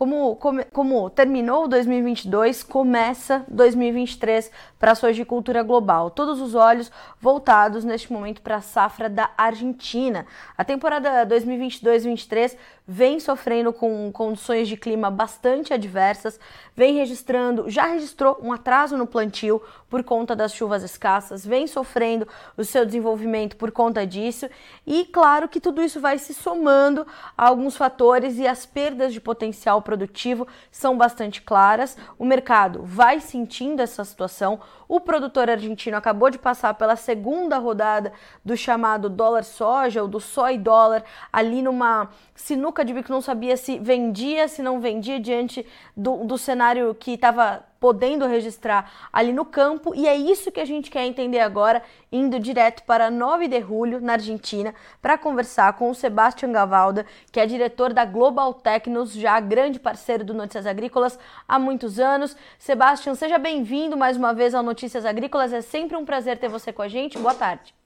como, como, como terminou 2022, começa 2023 para a sojicultura global. Todos os olhos voltados neste momento para a safra da Argentina. A temporada 2022-23 vem sofrendo com condições de clima bastante adversas, vem registrando, já registrou um atraso no plantio por conta das chuvas escassas, vem sofrendo o seu desenvolvimento por conta disso, e claro que tudo isso vai se somando a alguns fatores e as perdas de potencial produtivo são bastante claras. O mercado vai sentindo essa situação. O produtor argentino acabou de passar pela segunda rodada do chamado dólar soja, ou do soy dólar, ali numa sinuca de bico, não sabia se vendia, se não vendia, diante do, do cenário que estava podendo registrar ali no campo, e é isso que a gente quer entender agora, indo direto para 9 de julho, na Argentina, para conversar com o Sebastião Gavalda, que é diretor da Global Tecnos, já grande parceiro do Notícias Agrícolas há muitos anos. Sebastião, seja bem-vindo mais uma vez ao Notícias Agrícolas, é sempre um prazer ter você com a gente. Boa tarde.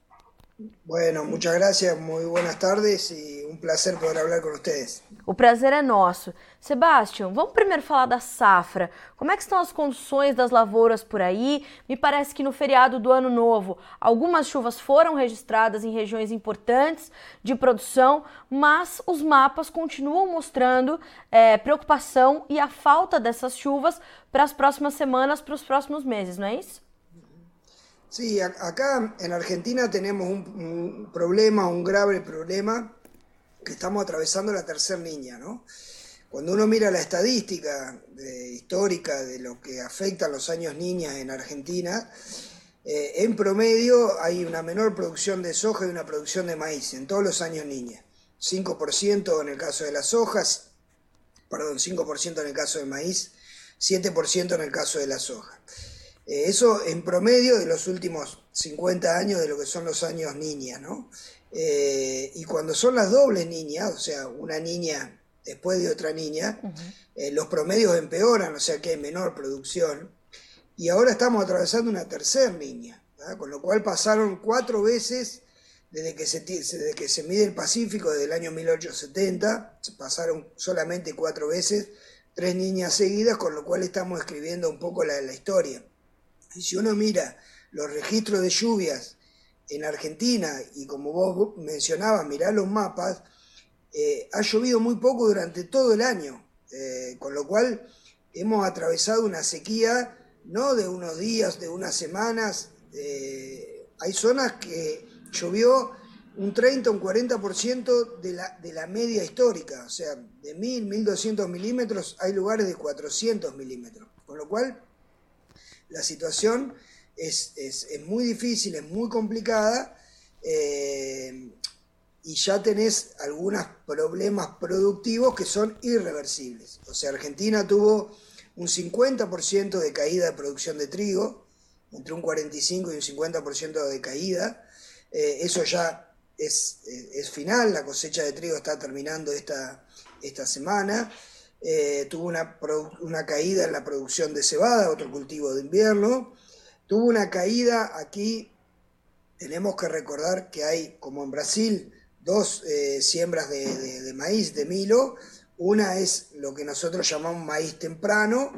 Bueno, muchas gracias, muy buenas tardes y un placer poder hablar con ustedes. O prazer é nosso. Sebastião, vamos primeiro falar da safra. Como é que estão as condições das lavouras por aí? Me parece que no feriado do Ano Novo, algumas chuvas foram registradas em regiões importantes de produção, mas os mapas continuam mostrando é, preocupação e a falta dessas chuvas para as próximas semanas, para os próximos meses, não é isso? Sí, acá en Argentina tenemos un, problema, un grave problema, que estamos atravesando la tercera niña, ¿no? Cuando uno mira la estadística histórica de lo que afecta a los años niñas en Argentina, eh, en promedio hay una menor producción de soja y una producción de maíz en todos los años niñas. 5% en el caso de las hojas, perdón, 5% en el caso de maíz, 7% en el caso de la soja. Eh, eso en promedio de los últimos 50 años de lo que son los años niñas, ¿no? Eh, y cuando son las dobles niñas, o sea, una niña después de otra niña, eh, los promedios empeoran, o sea que hay menor producción. Y ahora estamos atravesando una tercera niña, con lo cual pasaron cuatro veces desde que, se, desde que se mide el Pacífico, desde el año 1870, pasaron solamente cuatro veces, tres niñas seguidas, con lo cual estamos escribiendo un poco la, la historia. Y si uno mira los registros de lluvias en Argentina, y como vos mencionabas, mirá los mapas, eh, ha llovido muy poco durante todo el año, eh, con lo cual hemos atravesado una sequía no de unos días, de unas semanas. Hay zonas que llovió un 30 o un 40% de la, de la media histórica, o sea, de 1000, 1200 milímetros, hay lugares de 400 milímetros, con lo cual la situación es, muy difícil, es muy complicada eh, y ya tenés algunos problemas productivos que son irreversibles. O sea, Argentina tuvo un 50% de caída de producción de trigo, entre un 45 y un 50% de caída. Eh, eso ya es, es, final, la cosecha de trigo está terminando esta, esta semana. Eh, tuvo una, una, caída en la producción de cebada, otro cultivo de invierno, tuvo una caída aquí, tenemos que recordar que hay, como en Brasil, dos eh, siembras de, maíz, de milo, una es lo que nosotros llamamos maíz temprano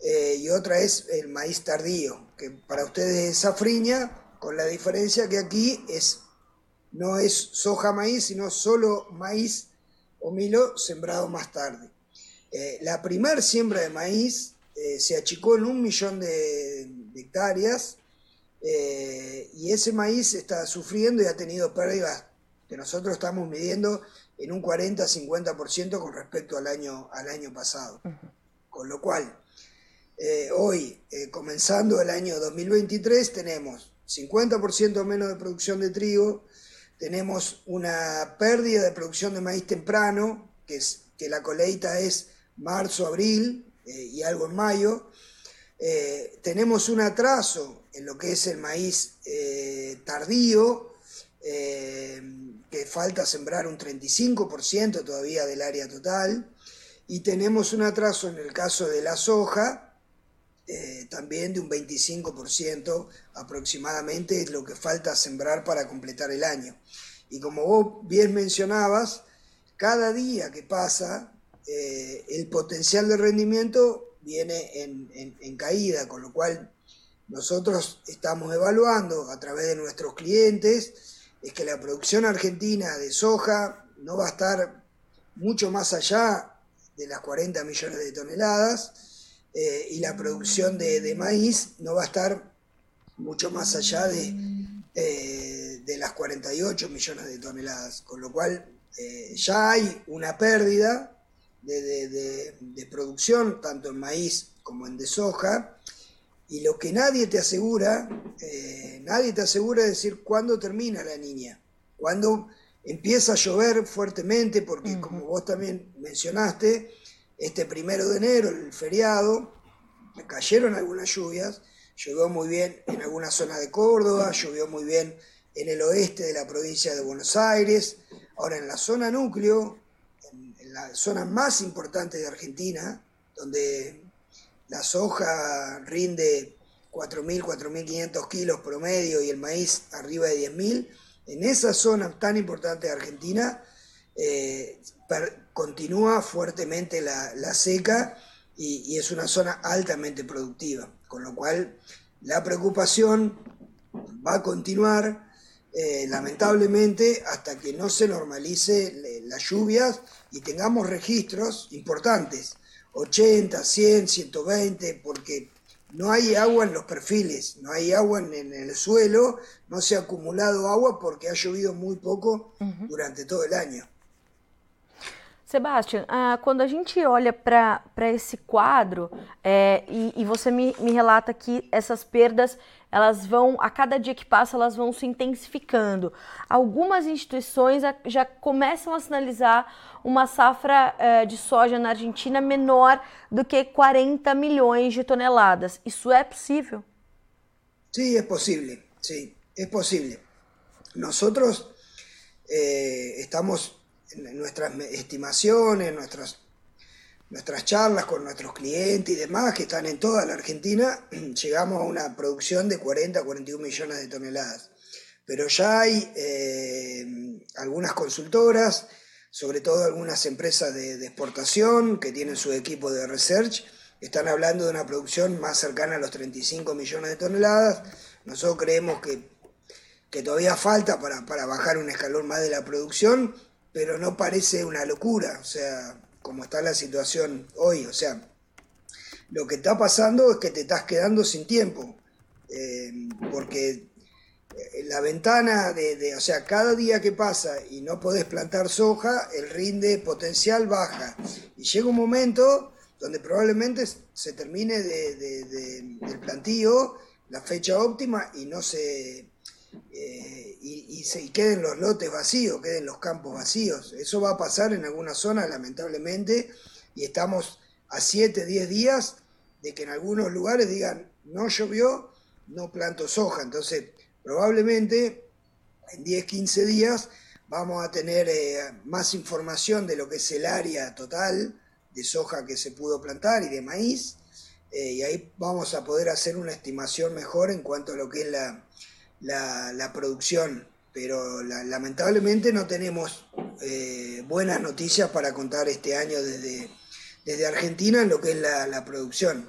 eh, y otra es el maíz tardío, que para ustedes es safriña, con la diferencia que aquí es, no es soja maíz, sino solo maíz o milo sembrado más tarde. Eh, la primer siembra de maíz eh, se achicó en un millón de, hectáreas eh, y ese maíz está sufriendo y ha tenido pérdidas que nosotros estamos midiendo en un 40-50% con respecto al año, al año pasado. Con lo cual, hoy, comenzando el año 2023, tenemos 50% menos de producción de trigo, tenemos una pérdida de producción de maíz temprano, que, es, que la coleita es marzo, abril eh, y algo en mayo. Eh, tenemos un atraso en lo que es el maíz eh, tardío, que falta sembrar un 35% todavía del área total, y tenemos un atraso en el caso de la soja, también de un 25% aproximadamente es lo que falta sembrar para completar el año. Y como vos bien mencionabas, cada día que pasa eh, el potencial de rendimiento viene en, caída, con lo cual nosotros estamos evaluando a través de nuestros clientes es que la producción argentina de soja no va a estar mucho más allá de las 40 millones de toneladas eh, y la producción de, maíz no va a estar mucho más allá de, eh, de las 48 millones de toneladas, con lo cual ya hay una pérdida de, producción, tanto en maíz como en de soja, y lo que nadie te asegura, eh, nadie te asegura decir cuándo termina la niña, cuándo empieza a llover fuertemente, porque como vos también mencionaste, este primero de enero, el feriado, cayeron algunas lluvias, llovió muy bien en alguna zona de Córdoba, llovió muy bien en el oeste de la provincia de Buenos Aires, ahora en la zona núcleo, la zona más importante de Argentina, donde la soja rinde 4.000, 4.500 kilos promedio y el maíz arriba de 10.000, en esa zona tan importante de Argentina eh, continúa fuertemente la, seca y, es una zona altamente productiva, con lo cual la preocupación va a continuar eh, lamentablemente hasta que no se normalice las lluvias y tengamos registros importantes, 80, 100, 120, porque no hay agua en los perfiles, no hay agua en, el suelo, no se ha acumulado agua porque ha llovido muy poco durante todo el año. Sebastião, ah, quando a gente olha para esse quadro é, e, e, você me, me relata que essas perdas elas vão, a cada dia que passa, elas vão se intensificando. Algumas instituições já começam a sinalizar uma safra é, de soja na Argentina menor do que 40 milhões de toneladas. Isso é possível? Sim, é possível. Sim, é possível. Nós eh, estamos nuestras estimaciones, nuestras, nuestras charlas con nuestros clientes y demás, que están en toda la Argentina, llegamos a una producción de 40 41 millones de toneladas. Pero ya hay eh, algunas consultoras, sobre todo algunas empresas de, exportación que tienen su equipo de research, están hablando de una producción más cercana a los 35 millones de toneladas. Nosotros creemos que, que todavía falta para, para bajar un escalón más de la producción, pero no parece una locura, o sea, como está la situación hoy, o sea, lo que está pasando es que te estás quedando sin tiempo, eh, porque eh, la ventana de, o sea, cada día que pasa y no podés plantar soja, el rinde potencial baja. Y llega un momento donde probablemente se termine de, del plantío, la fecha óptima, y no se, eh, y, se, queden los lotes vacíos, queden los campos vacíos. Eso va a pasar en algunas zonas, lamentablemente, y estamos a 7, 10 días de que en algunos lugares digan, no llovió, no planto soja. Entonces, probablemente en 10, 15 días vamos a tener eh, más información de lo que es el área total de soja que se pudo plantar y de maíz. Eh, y ahí vamos a poder hacer una estimación mejor en cuanto a lo que es la, la, producción, pero lamentablemente no tenemos eh, buenas noticias para contar este año desde, desde Argentina en lo que es la, la produção.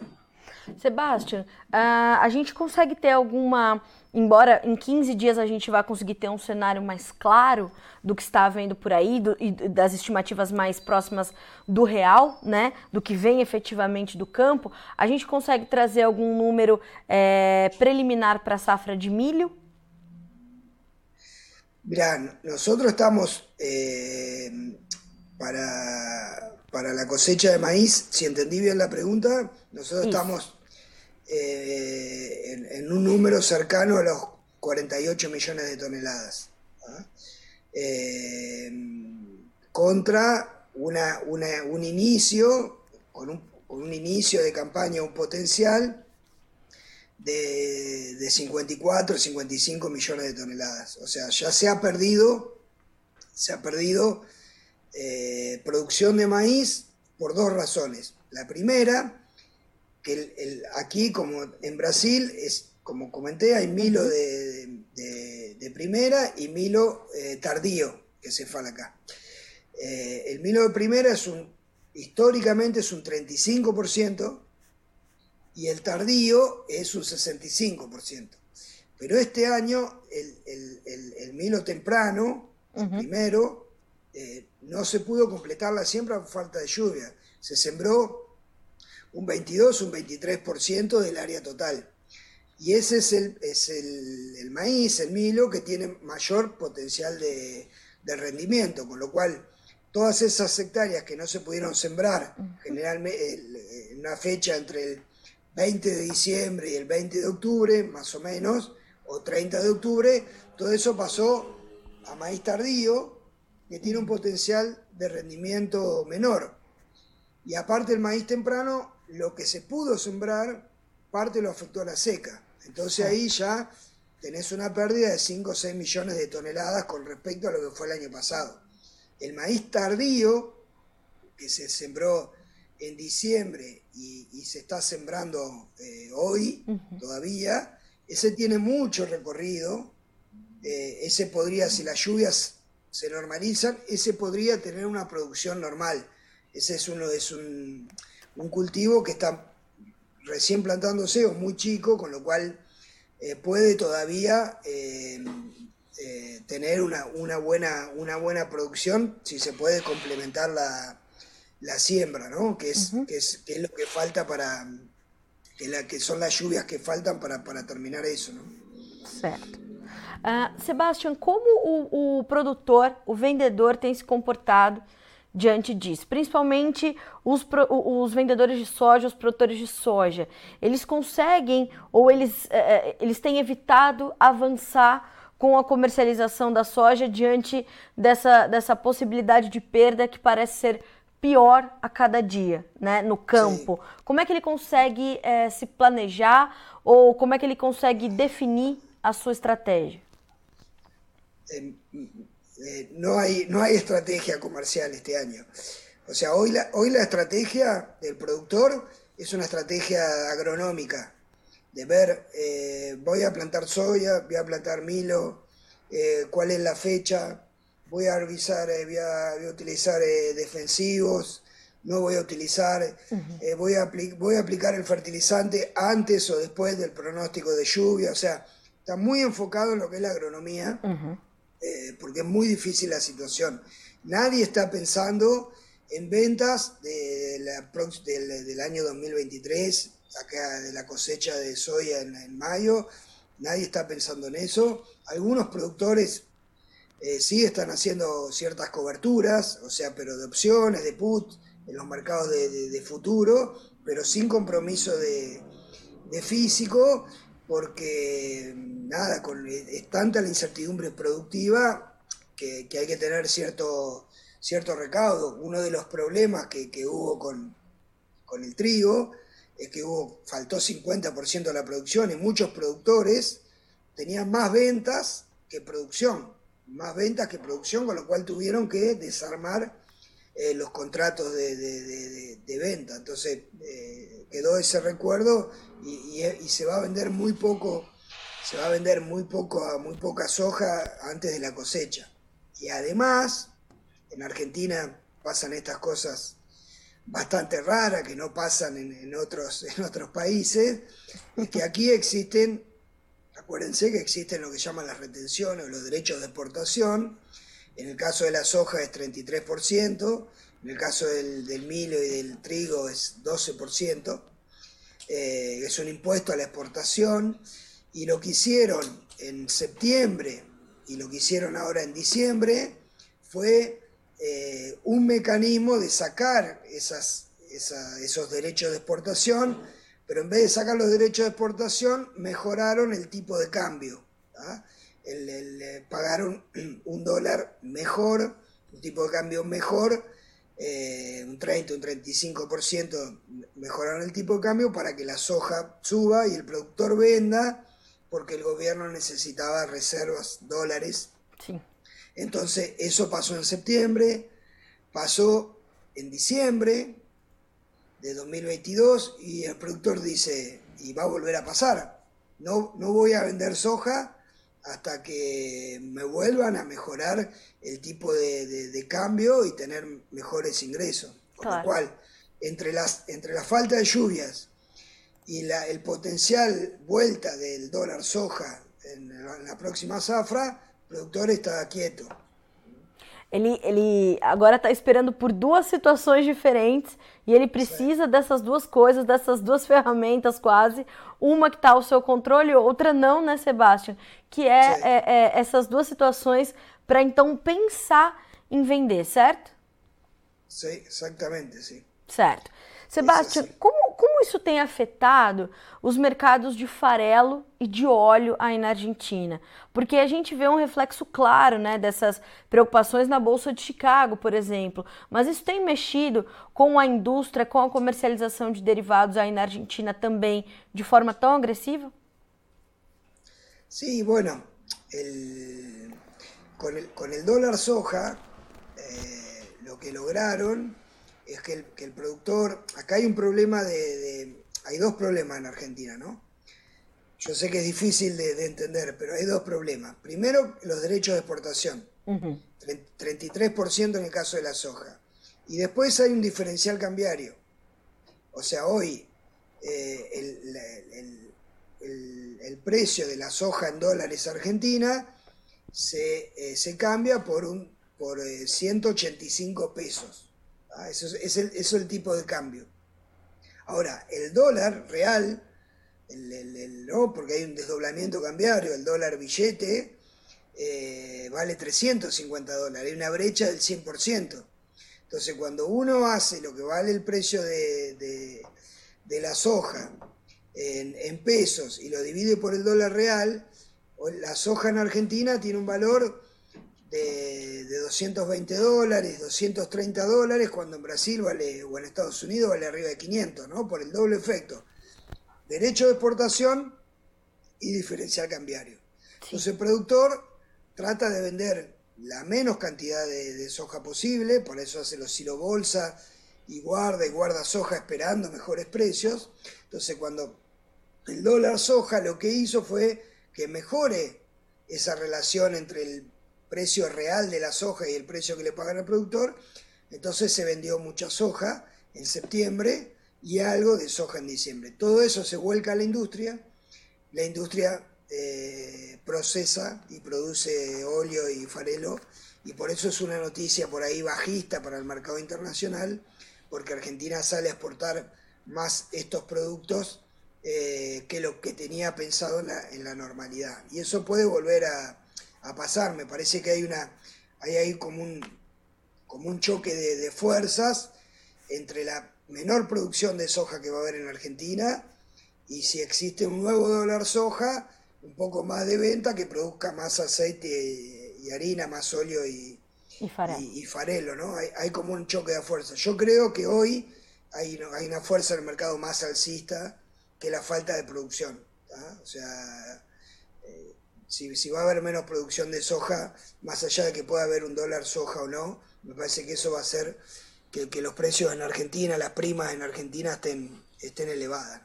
Sebastian, uh, a gente consegue ter alguma, embora em 15 dias a gente vá conseguir ter um cenário mais claro do que está havendo por aí do, e das estimativas mais próximas do real, né, do que vem efetivamente do campo, a gente consegue trazer algum número é, preliminar para a safra de milho Mirá, nosotros estamos eh, para, para, la cosecha de maíz, si entendí bien la pregunta, nosotros estamos eh, en, un número cercano a los 48 millones de toneladas. ¿ah? Eh, contra una, un inicio, con un, con un inicio de campaña, un potencial de, de 54, 55 millones de toneladas. O sea, ya se ha perdido, se ha perdido eh, producción de maíz por dos razones. La primera, que el, aquí como en Brasil, es, como comenté, hay milo de, de, primera y milo eh, tardío que se fala acá. Eh, el milo de primera es un históricamente es un 35% y el tardío es un 65%. Pero este año el, milo temprano, el primero, eh, no se pudo completar la siembra por falta de lluvia. Se sembró un 22, un 23% del área total. Y ese es el, es el, maíz, el milo, que tiene mayor potencial de, rendimiento, con lo cual todas esas hectáreas que no se pudieron sembrar, generalmente en una fecha entre el 20 de diciembre y el 20 de octubre, más o menos, o 30 de octubre, todo eso pasó a maíz tardío, que tiene un potencial de rendimiento menor. Y aparte el maíz temprano, lo que se pudo sembrar, parte lo afectó a la seca. Entonces ahí ya tenés una pérdida de 5 o 6 millones de toneladas con respecto a lo que fue el año pasado. El maíz tardío, que se sembró en diciembre y, se está sembrando eh, hoy todavía, ese tiene mucho recorrido. Eh, ese podría, si las lluvias se normalizan, ese podría tener una producción normal. Ese es uno es un, cultivo que está recién plantándose o muy chico, con lo cual eh, puede todavía eh, tener una, buena, una buena producción si se puede complementar la, siembra, ¿no? que, es, que, es, que es lo que falta para, que, la, que son las lluvias que faltan para, para terminar eso. ¿no? Certo. Uh, Sebastian, como o, o, produtor, o vendedor tem se comportado diante disso? Principalmente os, os vendedores de soja, os produtores de soja. Eles conseguem ou eles, uh, eles têm evitado avançar com a comercialização da soja diante dessa, dessa possibilidade de perda que parece ser pior a cada dia, né, no campo. Sim. Como é que ele consegue é, se planejar ou como é que ele consegue definir a sua estratégia? no hay, no hay estrategia comercial este año. O sea, hoy la, hoy la estrategia del productor es una estrategia agronómica, de ver, eh, voy a plantar soya, voy a plantar milo, eh, cuál es la fecha, voy a revisar, eh, voy, a, utilizar eh, defensivos, no voy a utilizar, eh, voy, a voy a aplicar el fertilizante antes o después del pronóstico de lluvia, o sea, está muy enfocado en lo que es la agronomía, porque es muy difícil la situación. Nadie está pensando en ventas de la, del, año 2023, acá de la cosecha de soya en mayo, nadie está pensando en eso. Algunos productores eh, sí están haciendo ciertas coberturas, o sea, pero de opciones, de put, en los mercados de, futuro, pero sin compromiso de, físico, porque nada, es tanta la incertidumbre productiva que, hay que tener cierto, cierto recaudo. Uno de los problemas que, hubo con, con, el trigo es que hubo, faltó 50% de la producción y muchos productores tenían más ventas que producción más ventas que producción, con lo cual tuvieron que desarmar eh, los contratos de, venta. Entonces eh, quedó ese recuerdo y, se va a vender muy poco, se va a vender muy poco, muy poca soja antes de la cosecha. Y además, en Argentina pasan estas cosas bastante raras que no pasan en otros, en otros países, es que aquí existen Acuérdense que existen lo que llaman las retenciones o los derechos de exportación. En el caso de la soja es 33%, en el caso del, del milo y del trigo es 12%. Eh, es un impuesto a la exportación. Y lo que hicieron en septiembre y lo que hicieron ahora en diciembre fue eh, un mecanismo de sacar esos derechos de exportación pero en vez de sacar los derechos de exportación, mejoraron el tipo de cambio. Eh, pagaron un dólar mejor, un tipo de cambio mejor, eh, un 30, un 35% mejoraron el tipo de cambio para que la soja suba y el productor venda, porque el gobierno necesitaba reservas, dólares. Entonces, eso pasó en septiembre, pasó en diciembre, de 2022 y el productor dice, y va a volver a pasar, no, no voy a vender soja hasta que me vuelvan a mejorar el tipo de, cambio y tener mejores ingresos. Con lo cual, entre, las, entre la falta de lluvias y la, el potencial vuelta del dólar soja en la, en la próxima zafra, el productor está quieto. Ele, ele agora está esperando por duas situações diferentes e ele precisa dessas duas coisas, dessas duas ferramentas quase, uma que está ao seu controle outra não, né, Sebastião? Que é, é, é essas duas situações para então pensar em vender, certo? Sim, exatamente, sim. Certo. Sebastião, como, como isso tem afetado os mercados de farelo e de óleo aí na Argentina? Porque a gente vê um reflexo claro né, dessas preocupações na Bolsa de Chicago, por exemplo. Mas isso tem mexido com a indústria, com a comercialização de derivados aí na Argentina também de forma tão agressiva? Sim, bueno, el, con, el, con el dólar soja, eh, lo que lograron es que el, productor, acá hay un problema de, hay dos problemas en Argentina, ¿no? Yo sé que es difícil de, entender, pero hay dos problemas. Primero, los derechos de exportación, 33% en el caso de la soja. Y después hay un diferencial cambiario. O sea, hoy eh, el, precio de la soja en dólares argentina se, eh, se cambia por, un, por 185 eh, pesos. Ah, eso, es el, tipo de cambio. Ahora, el dólar real, ¿no? porque hay un desdoblamiento cambiario, el dólar billete eh, vale 350 dólares, hay una brecha del 100%. Entonces, cuando uno hace lo que vale el precio de, de, la soja en, en, pesos y lo divide por el dólar real, la soja en Argentina tiene un valor de, 220 dólares, 230 dólares, cuando en Brasil vale, o en Estados Unidos vale arriba de 500, ¿no? Por el doble efecto. Derecho de exportación y diferencial cambiario. Entonces el productor trata de vender la menos cantidad de, soja posible, por eso hace los silo bolsa y guarda y guarda soja esperando mejores precios. Entonces cuando el dólar soja lo que hizo fue que mejore esa relación entre el precio real de la soja y el precio que le pagan al productor. Entonces se vendió mucha soja en septiembre y algo de soja en diciembre. Todo eso se vuelca a la industria. La industria eh, procesa y produce óleo y farelo y por eso es una noticia por ahí bajista para el mercado internacional, porque Argentina sale a exportar más estos productos eh, que lo que tenía pensado en la normalidad. Y eso puede volver a, a pasar. Me parece que hay una, hay ahí como un, como un choque de, fuerzas entre la menor producción de soja que va a haber en Argentina y si existe un nuevo dólar soja, un poco más de venta que produzca más aceite y harina, más óleo y, y, farelo. ¿no? Hay, hay, como un choque de fuerzas. Yo creo que hoy hay, hay una fuerza en el mercado más alcista que la falta de producción. O sea, si, va a haber menos producción de soja, más allá de que pueda haber un dólar soja o no, me parece que eso va a hacer que, los precios en Argentina, las primas en Argentina estén, estén elevadas.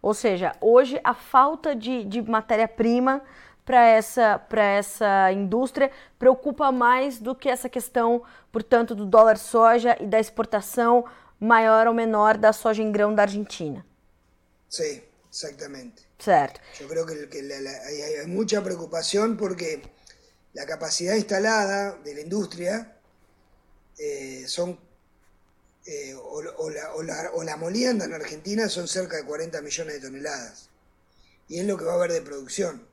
Ou seja, hoje a falta de, de matéria-prima para essa, essa indústria preocupa mais do que essa questão, portanto, do dólar soja e da exportação maior ou menor da soja em grão da Argentina. Sim, exatamente. Yo creo que, hay, mucha preocupación porque la capacidad instalada de la industria eh, son, eh, o, la, molienda en Argentina son cerca de 40 millones de toneladas. Y es lo que va a haber de producción.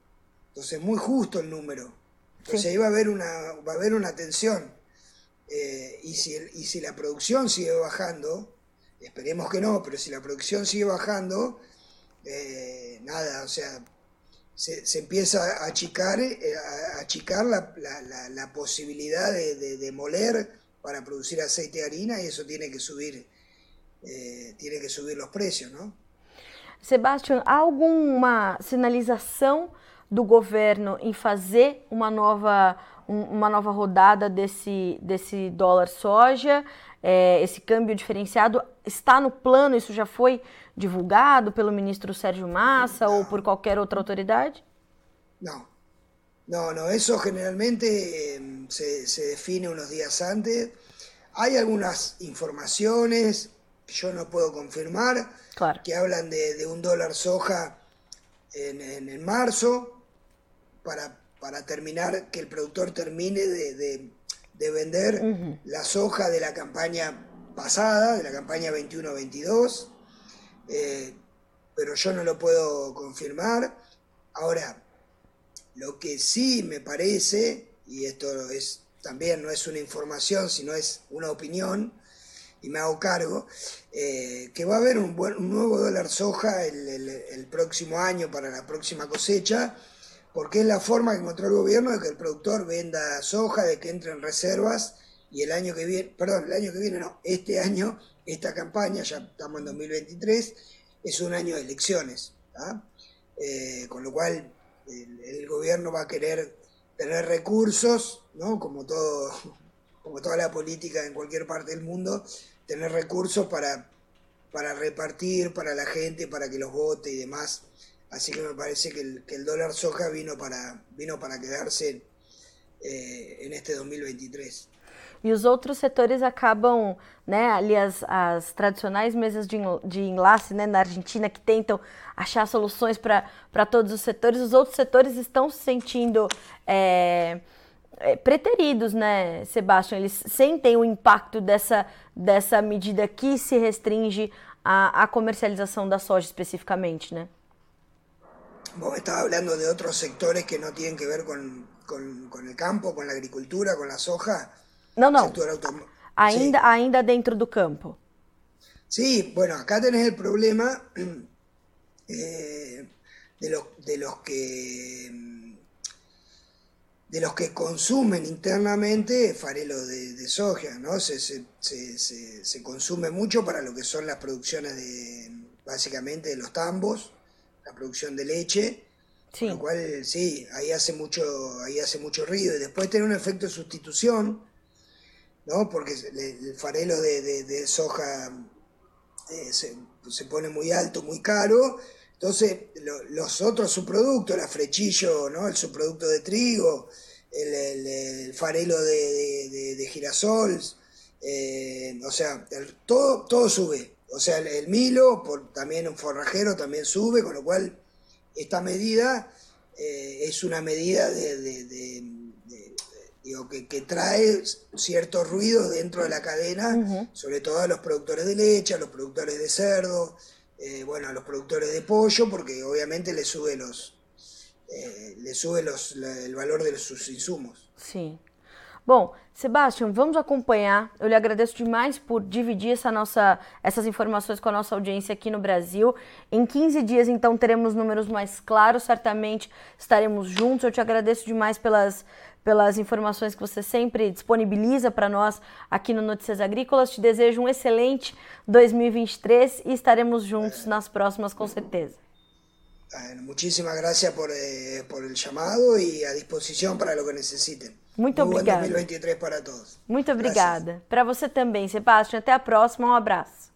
Entonces es muy justo el número. Entonces ahí va a haber una, va a haber una tensión. Eh, y, si, y si la producción sigue bajando, esperemos que no, pero si la producción sigue bajando, eh, nada, o sea, se, se, empieza a achicar, eh, a achicar la, la, la posibilidad de, de, de, moler para producir aceite de harina y eso tiene que subir, eh, tiene que subir los precios, ¿no? Sebastião, alguma sinalização do governo em fazer uma nova, uma nova rodada desse, desse dólar soja? É, esse câmbio diferenciado está no plano? Isso já foi divulgado pelo ministro Sérgio Massa no. ou por qualquer outra autoridade? Não. No, no, eso generalmente eh, se, se, define unos días antes. Hay algunas informaciones que yo no puedo confirmar, que hablan de, un dólar soja en, marzo para, para, terminar, que el productor termine de, vender la soja de la campaña pasada, de la campaña 21-22, eh, pero yo no lo puedo confirmar. Ahora, lo que sí me parece, y esto es también no es una información, sino es una opinión, y me hago cargo, eh, que va a haber un, nuevo dólar soja el, próximo año para la próxima cosecha, porque es la forma que encontró el gobierno de que el productor venda soja, de que entren reservas, y el año que viene, perdón, el año que viene no, este año, esta campaña, ya estamos en 2023, es un año de elecciones, eh, con lo cual el, gobierno va a querer tener recursos, ¿no? como, todo, como toda la política en cualquier parte del mundo, tener recursos para, para repartir para la gente, para que los vote y demás. Así que me parece que el, dólar soja vino para, vino para quedarse eh, en este 2023. E os outros setores acabam, né, ali as, as tradicionais mesas de, de enlace né, na Argentina que tentam achar soluções para todos os setores, os outros setores estão se sentindo é, é, preteridos, né, Sebastião? Eles sentem o impacto dessa, dessa medida que se restringe à, à comercialização da soja especificamente, né? Vos estás hablando de outros setores que não têm que ver com, com, com o campo, com a agricultura, com a soja. Não, não. Ainda, sí. ainda dentro do campo. Sí, bueno, acá tenés el problema eh, de, los, de los que de los que consumen internamente farelo de, de soja, ¿no? Se, se, se, se, consume mucho para lo que son las producciones de, básicamente, de los tambos, la producción de leche, sí. lo cual, sí, ahí hace mucho, ahí hace mucho ruido. Y después tiene un efecto de sustitución, ¿no? Porque el farelo de, soja eh, se, pone muy alto, muy caro. Entonces, los otros subproductos, el frechillo, ¿no? El subproducto de trigo, el, farelo de, girasol, eh, o sea, todo, todo sube. O sea, el, milo, por, también un forrajero también sube, con lo cual esta medida eh, es una medida de que, que, trae cierto ruido dentro de la cadena, sobre todo a los productores de leche, a los productores de cerdo, eh, bueno, a los productores de pollo, porque obviamente le sube los eh, le sube los, el valor de sus insumos. Sim. Bom, Sebastião, vamos acompanhar. Eu lhe agradeço demais por dividir essa nossa, essas informações com a nossa audiência aqui no Brasil. Em 15 dias, então, teremos números mais claros, certamente estaremos juntos. Eu te agradeço demais pelas, pelas informações que você sempre disponibiliza para nós aqui no Notícias Agrícolas. Te desejo um excelente 2023 e estaremos juntos nas próximas com certeza. Bueno, muchísimas gracias por, eh, por el llamado y a disposición para lo que necesiten. Muito Muy obrigada. 2023 para todos. Muito obrigada. Para você também, Sebastião. Até a próxima. Um abraço.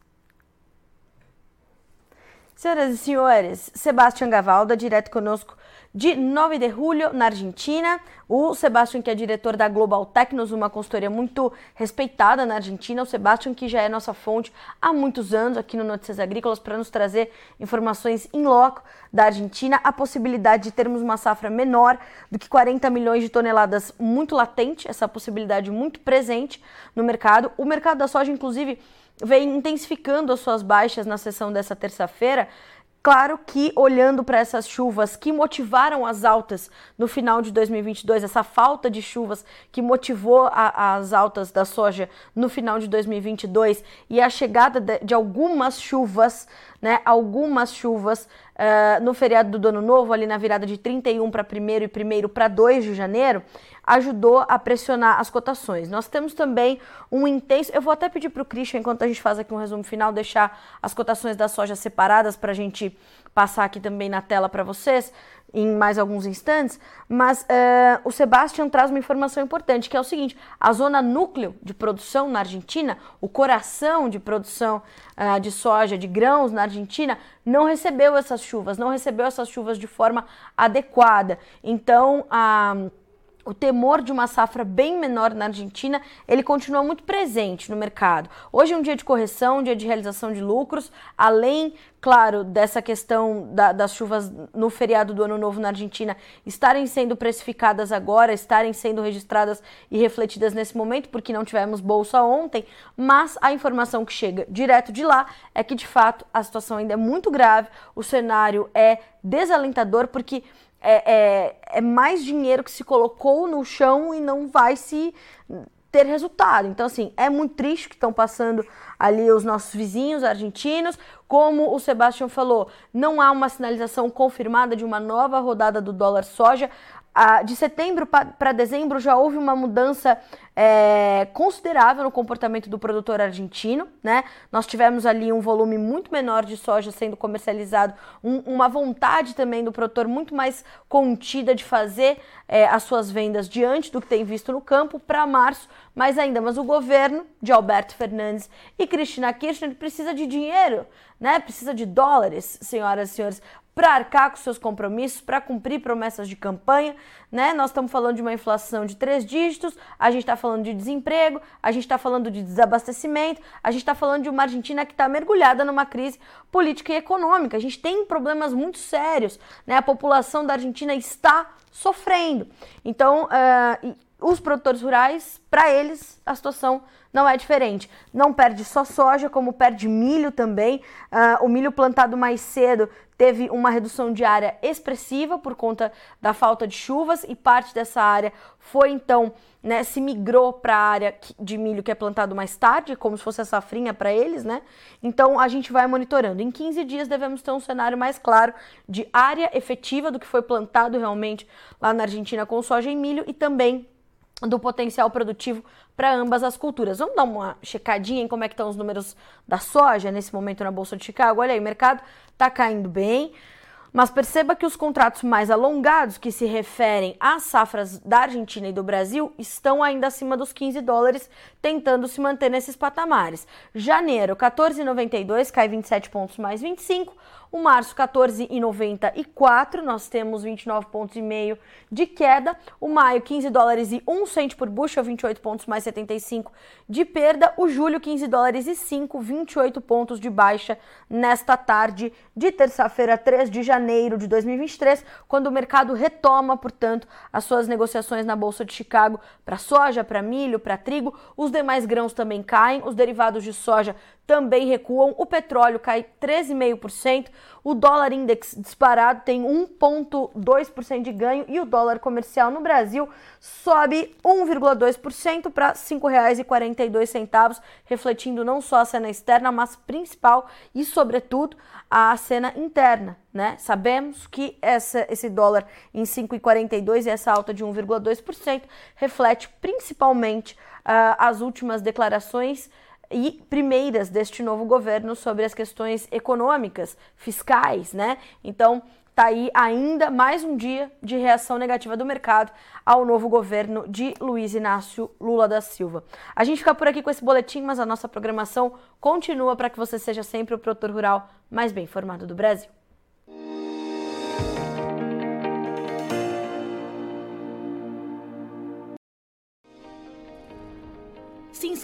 Senhoras e senhores, Sebastião Gavalda, direto conosco de 9 de julho, na Argentina. O Sebastian, que é diretor da Global Technos, uma consultoria muito respeitada na Argentina. O Sebastian, que já é nossa fonte há muitos anos aqui no Notícias Agrícolas, para nos trazer informações em loco da Argentina. A possibilidade de termos uma safra menor do que 40 milhões de toneladas, muito latente, essa possibilidade muito presente no mercado. O mercado da soja, inclusive, vem intensificando as suas baixas na sessão dessa terça-feira. Claro que olhando para essas chuvas que motivaram as altas no final de 2022, essa falta de chuvas que motivou a, as altas da soja no final de 2022 e a chegada de, de algumas chuvas, né, algumas chuvas uh, no feriado do Ano Novo, ali na virada de 31 para 1 e 1 para 2 de janeiro, ajudou a pressionar as cotações. Nós temos também um intenso. Eu vou até pedir para o Christian, enquanto a gente faz aqui um resumo final, deixar as cotações da soja separadas para a gente passar aqui também na tela para vocês em mais alguns instantes, mas uh, o Sebastian traz uma informação importante, que é o seguinte: a zona núcleo de produção na Argentina, o coração de produção uh, de soja, de grãos na Argentina, não recebeu essas chuvas, não recebeu essas chuvas de forma adequada. Então, a. Uh, o temor de uma safra bem menor na Argentina, ele continua muito presente no mercado. Hoje é um dia de correção, um dia de realização de lucros, além, claro, dessa questão da, das chuvas no feriado do Ano Novo na Argentina estarem sendo precificadas agora, estarem sendo registradas e refletidas nesse momento, porque não tivemos bolsa ontem, mas a informação que chega direto de lá é que, de fato, a situação ainda é muito grave, o cenário é desalentador, porque é, é, é mais dinheiro que se colocou no chão e não vai se ter resultado. Então, assim, é muito triste que estão passando ali os nossos vizinhos argentinos. Como o Sebastião falou, não há uma sinalização confirmada de uma nova rodada do dólar soja de setembro para dezembro já houve uma mudança é, considerável no comportamento do produtor argentino, né? Nós tivemos ali um volume muito menor de soja sendo comercializado, um, uma vontade também do produtor muito mais contida de fazer é, as suas vendas diante do que tem visto no campo para março, mais ainda. Mas o governo de Alberto Fernandes e Cristina Kirchner precisa de dinheiro, né? Precisa de dólares, senhoras e senhores, para arcar com seus compromissos, para cumprir promessas de campanha, né? Nós estamos falando de uma inflação de três dígitos, a gente está falando de desemprego, a gente está falando de desabastecimento, a gente está falando de uma Argentina que está mergulhada numa crise política e econômica. A gente tem problemas muito sérios, né? A população da Argentina está sofrendo. Então, uh, os produtores rurais, para eles, a situação não é diferente. Não perde só soja, como perde milho também. Uh, o milho plantado mais cedo teve uma redução de área expressiva por conta da falta de chuvas e parte dessa área foi então, né, se migrou para a área de milho que é plantado mais tarde, como se fosse a safrinha para eles, né? Então a gente vai monitorando. Em 15 dias devemos ter um cenário mais claro de área efetiva do que foi plantado realmente lá na Argentina com soja e milho e também do potencial produtivo para ambas as culturas. Vamos dar uma checadinha em como é que estão os números da soja nesse momento na Bolsa de Chicago. Olha aí, o mercado está caindo bem. Mas perceba que os contratos mais alongados, que se referem às safras da Argentina e do Brasil, estão ainda acima dos 15 dólares, tentando se manter nesses patamares. Janeiro, 14,92, cai 27 pontos mais 25. O março, 14,94, nós temos 29 pontos e meio de queda. O maio, 15 dólares e 1 cento por bushel, 28 pontos mais 75 de perda. O julho, 15 dólares e 5, 28 pontos de baixa nesta tarde de terça-feira, 3 de janeiro de 2023, quando o mercado retoma, portanto, as suas negociações na Bolsa de Chicago para soja, para milho, para trigo. Os demais grãos também caem, os derivados de soja também recuam, o petróleo cai 13,5%, o dólar index disparado tem 1,2% de ganho e o dólar comercial no Brasil sobe 1,2% para R$ 5,42, refletindo não só a cena externa, mas principal e, sobretudo, a cena interna. Né? Sabemos que essa, esse dólar em 5,42 e essa alta de 1,2% reflete principalmente uh, as últimas declarações e primeiras deste novo governo sobre as questões econômicas, fiscais, né? Então, tá aí ainda mais um dia de reação negativa do mercado ao novo governo de Luiz Inácio Lula da Silva. A gente fica por aqui com esse boletim, mas a nossa programação continua para que você seja sempre o produtor rural mais bem informado do Brasil.